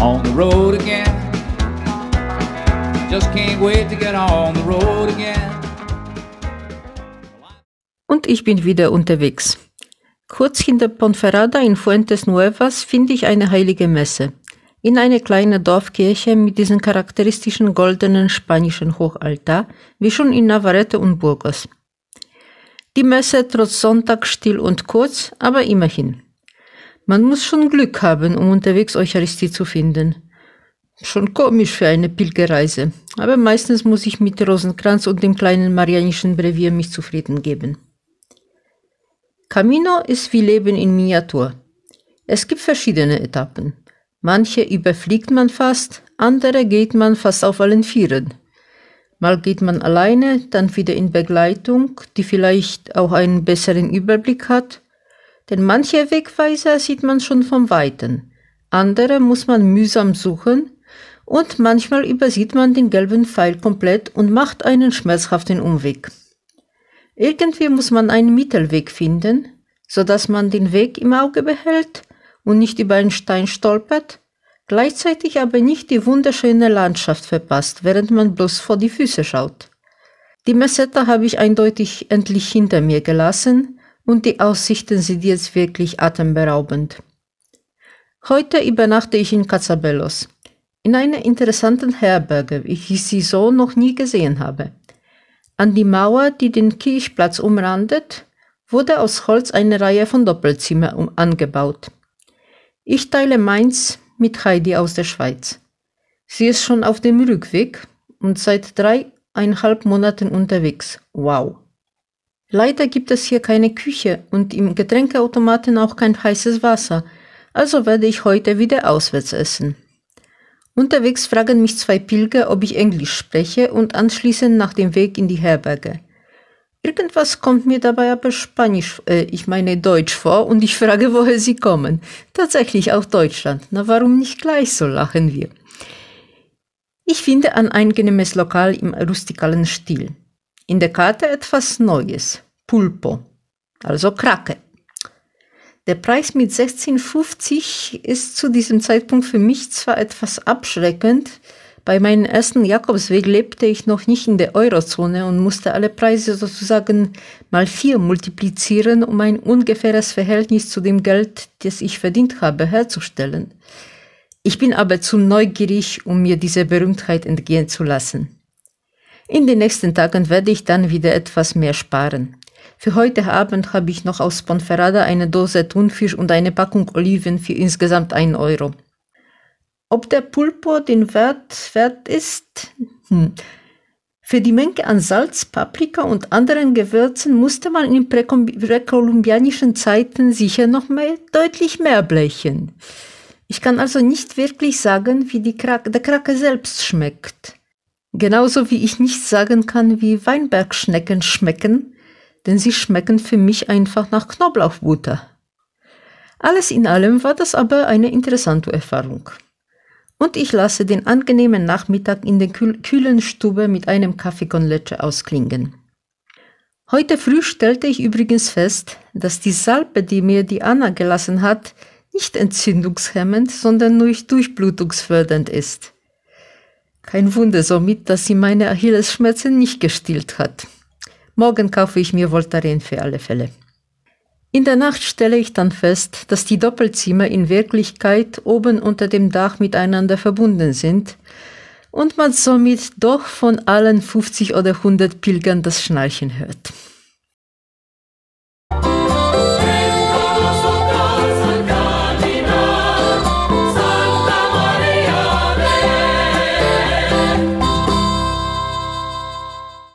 on the road again. Just can't wait to get on the road again. Und ich bin wieder unterwegs. Kurz hinter Ponferrada in Fuentes Nuevas finde ich eine heilige Messe. In eine kleine Dorfkirche mit diesem charakteristischen goldenen spanischen Hochaltar, wie schon in Navarrete und Burgos. Die Messe trotz Sonntag still und kurz, aber immerhin. Man muss schon Glück haben, um unterwegs Eucharistie zu finden. Schon komisch für eine Pilgerreise, aber meistens muss ich mit Rosenkranz und dem kleinen marianischen Brevier mich zufrieden geben. Camino ist wie Leben in Miniatur. Es gibt verschiedene Etappen. Manche überfliegt man fast, andere geht man fast auf allen Vieren. Mal geht man alleine, dann wieder in Begleitung, die vielleicht auch einen besseren Überblick hat. Denn manche Wegweiser sieht man schon vom Weiten, andere muss man mühsam suchen und manchmal übersieht man den gelben Pfeil komplett und macht einen schmerzhaften Umweg. Irgendwie muss man einen Mittelweg finden, so dass man den Weg im Auge behält und nicht über einen Stein stolpert gleichzeitig aber nicht die wunderschöne Landschaft verpasst, während man bloß vor die Füße schaut. Die Meseta habe ich eindeutig endlich hinter mir gelassen und die Aussichten sind jetzt wirklich atemberaubend. Heute übernachte ich in Cazabellos, in einer interessanten Herberge, wie ich sie so noch nie gesehen habe. An die Mauer, die den Kirchplatz umrandet, wurde aus Holz eine Reihe von Doppelzimmern angebaut. Ich teile meins mit Heidi aus der Schweiz. Sie ist schon auf dem Rückweg und seit dreieinhalb Monaten unterwegs. Wow. Leider gibt es hier keine Küche und im Getränkeautomaten auch kein heißes Wasser, also werde ich heute wieder auswärts essen. Unterwegs fragen mich zwei Pilger, ob ich Englisch spreche und anschließend nach dem Weg in die Herberge. Irgendwas kommt mir dabei aber Spanisch, äh, ich meine Deutsch vor und ich frage, woher sie kommen. Tatsächlich auch Deutschland. Na, warum nicht gleich so lachen wir? Ich finde ein angenehmes Lokal im rustikalen Stil. In der Karte etwas Neues. Pulpo. Also Krake. Der Preis mit 16,50 ist zu diesem Zeitpunkt für mich zwar etwas abschreckend, bei meinem ersten Jakobsweg lebte ich noch nicht in der Eurozone und musste alle Preise sozusagen mal vier multiplizieren, um ein ungefähres Verhältnis zu dem Geld, das ich verdient habe, herzustellen. Ich bin aber zu neugierig, um mir diese Berühmtheit entgehen zu lassen. In den nächsten Tagen werde ich dann wieder etwas mehr sparen. Für heute Abend habe ich noch aus Ponferrada eine Dose Thunfisch und eine Packung Oliven für insgesamt einen Euro. Ob der Pulpo den Wert wert ist? Hm. Für die Menge an Salz, Paprika und anderen Gewürzen musste man in präkolumbianischen Zeiten sicher noch mehr, deutlich mehr blechen. Ich kann also nicht wirklich sagen, wie Krake, der Krake selbst schmeckt. Genauso wie ich nicht sagen kann, wie Weinbergschnecken schmecken, denn sie schmecken für mich einfach nach Knoblauchbutter. Alles in allem war das aber eine interessante Erfahrung und ich lasse den angenehmen Nachmittag in der kühlen Stube mit einem Kaffee con leche ausklingen. Heute früh stellte ich übrigens fest, dass die Salbe, die mir die Anna gelassen hat, nicht entzündungshemmend, sondern nur durchblutungsfördernd ist. Kein Wunder somit, dass sie meine Achillesschmerzen nicht gestillt hat. Morgen kaufe ich mir Voltaren für alle Fälle. In der Nacht stelle ich dann fest, dass die Doppelzimmer in Wirklichkeit oben unter dem Dach miteinander verbunden sind und man somit doch von allen 50 oder 100 Pilgern das Schnarchen hört.